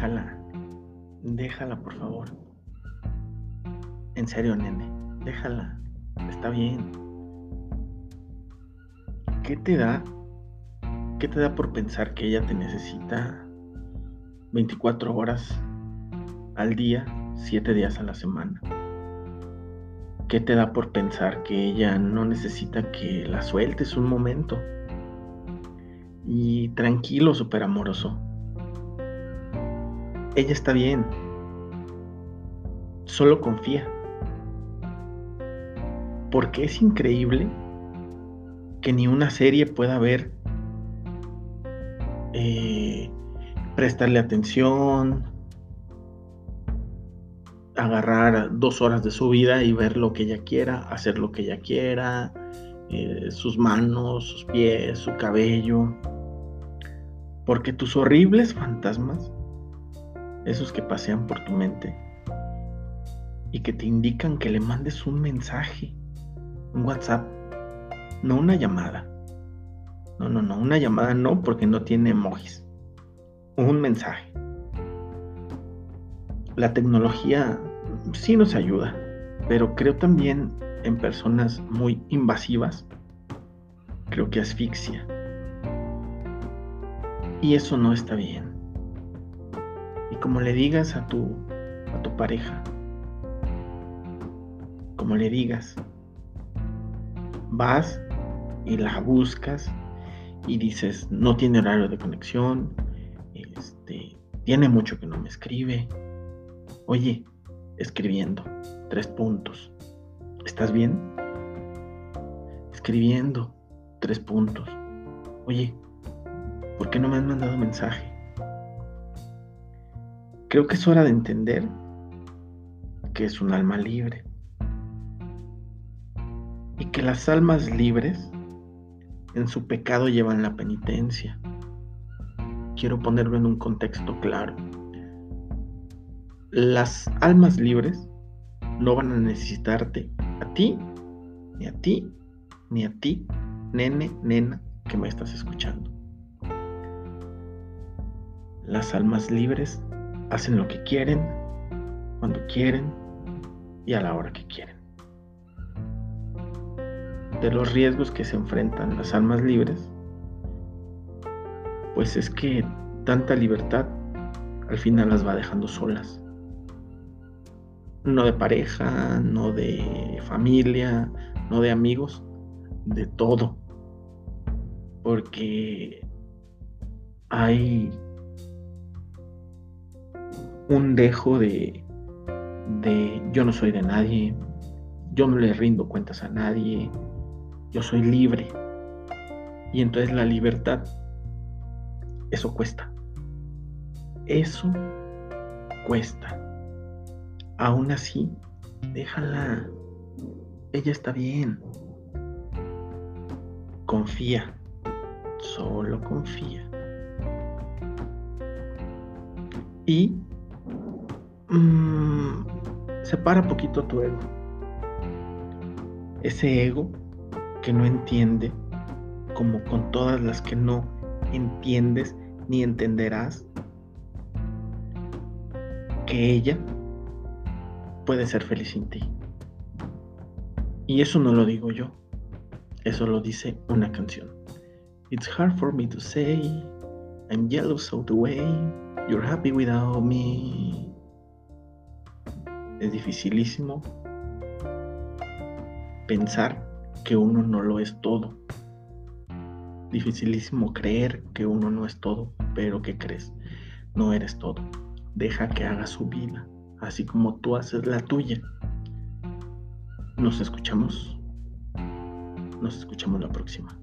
déjala. Déjala, por favor. En serio, nene, déjala. Está bien. ¿Qué te da? ¿Qué te da por pensar que ella te necesita 24 horas al día, 7 días a la semana? ¿Qué te da por pensar que ella no necesita que la sueltes un momento? Y tranquilo, súper amoroso. Ella está bien. Solo confía. Porque es increíble que ni una serie pueda ver, eh, prestarle atención, agarrar dos horas de su vida y ver lo que ella quiera, hacer lo que ella quiera, eh, sus manos, sus pies, su cabello. Porque tus horribles fantasmas, esos que pasean por tu mente y que te indican que le mandes un mensaje, un WhatsApp, no una llamada. No, no, no, una llamada no porque no tiene emojis. Un mensaje. La tecnología sí nos ayuda, pero creo también en personas muy invasivas, creo que asfixia. Y eso no está bien. Como le digas a tu a tu pareja, como le digas, vas y la buscas y dices, no tiene horario de conexión, este, tiene mucho que no me escribe. Oye, escribiendo, tres puntos. ¿Estás bien? Escribiendo, tres puntos. Oye, ¿por qué no me han mandado mensaje? Creo que es hora de entender que es un alma libre y que las almas libres en su pecado llevan la penitencia. Quiero ponerlo en un contexto claro. Las almas libres no van a necesitarte a ti, ni a ti, ni a ti, nene, nena, que me estás escuchando. Las almas libres hacen lo que quieren, cuando quieren y a la hora que quieren de los riesgos que se enfrentan las almas libres, pues es que tanta libertad al final las va dejando solas. No de pareja, no de familia, no de amigos, de todo. Porque hay un dejo de, de yo no soy de nadie, yo no le rindo cuentas a nadie, yo soy libre. Y entonces la libertad, eso cuesta. Eso cuesta. Aún así, déjala. Ella está bien. Confía. Solo confía. Y mmm, separa poquito tu ego. Ese ego que no entiende, como con todas las que no entiendes ni entenderás, que ella puede ser feliz sin ti. Y eso no lo digo yo, eso lo dice una canción. It's hard for me to say, I'm jealous of the way you're happy without me. Es dificilísimo pensar que uno no lo es todo. Dificilísimo creer que uno no es todo, pero ¿qué crees? No eres todo. Deja que haga su vida, así como tú haces la tuya. Nos escuchamos. Nos escuchamos la próxima.